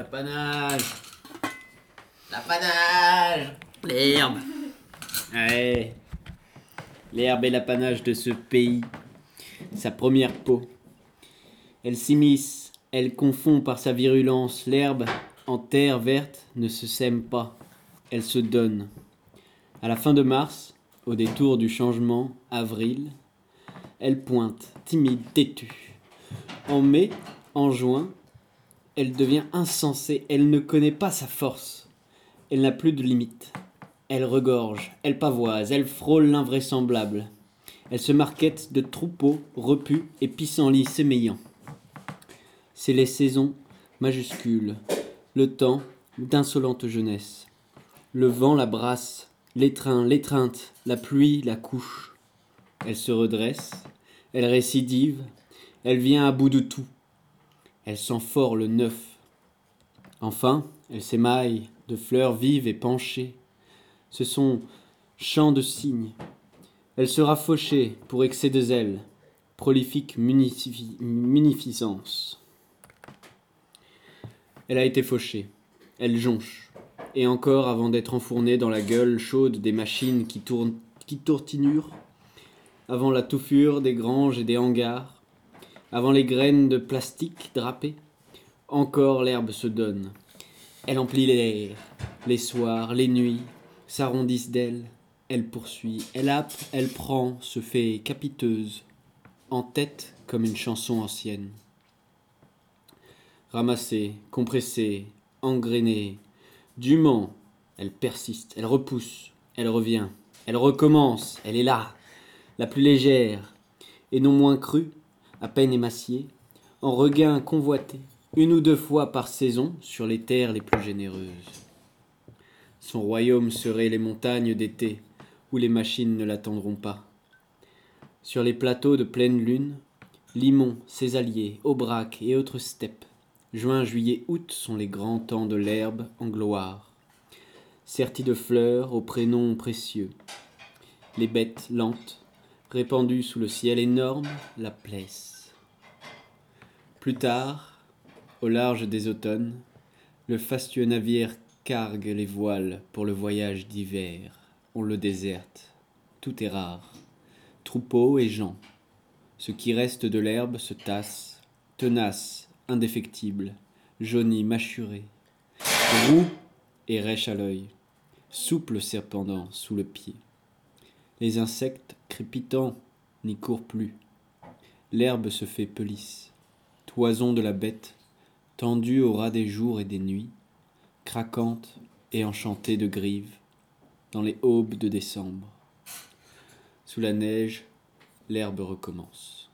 L'apanage L'apanage L'herbe. L'herbe est l'apanage de ce pays. Sa première peau. Elle s'immisce, elle confond par sa virulence. L'herbe, en terre verte, ne se sème pas. Elle se donne. À la fin de mars, au détour du changement, avril, elle pointe, timide, têtue. En mai, en juin, elle devient insensée, elle ne connaît pas sa force. Elle n'a plus de limite. Elle regorge, elle pavoise, elle frôle l'invraisemblable. Elle se marquette de troupeaux repus et pissenlits sémeillants. C'est les saisons majuscules, le temps d'insolente jeunesse. Le vent la brasse, l'étreint, l'étreinte, la pluie la couche. Elle se redresse, elle récidive, elle vient à bout de tout. Elle sent fort le neuf. Enfin, elle s'émaille de fleurs vives et penchées. Ce sont champs de cygnes. Elle sera fauchée pour excès de zèle, prolifique munifi- munificence. Elle a été fauchée, elle jonche, et encore avant d'être enfournée dans la gueule chaude des machines qui, tournent, qui tortinurent, avant la touffure des granges et des hangars, avant les graines de plastique drapées, encore l'herbe se donne. Elle emplit l'air, les soirs, les nuits, s'arrondissent d'elle, elle poursuit, elle happe, elle prend, se fait capiteuse, en tête comme une chanson ancienne. Ramassée, compressée, engrainée, dûment, elle persiste, elle repousse, elle revient, elle recommence, elle est là, la plus légère, et non moins crue, à peine émaciée, en regain convoité, une ou deux fois par saison sur les terres les plus généreuses. Son royaume serait les montagnes d'été, où les machines ne l'attendront pas. Sur les plateaux de pleine lune, limon, césalier, aubrac et autres steppes, juin, juillet, août sont les grands temps de l'herbe en gloire, sertis de fleurs aux prénoms précieux. Les bêtes lentes, répandues sous le ciel énorme, la plaissent. Plus tard, au large des automnes, le fastueux navire cargue les voiles pour le voyage d'hiver. On le déserte. Tout est rare. Troupeaux et gens. Ce qui reste de l'herbe se tasse, tenace, indéfectible, jauni, mâchuré, roux et rêche à l'œil, souple serpendant sous le pied. Les insectes crépitants n'y courent plus. L'herbe se fait pelisse. Toison de la bête, tendue au ras des jours et des nuits, craquante et enchantée de grives, dans les aubes de décembre. Sous la neige, l'herbe recommence.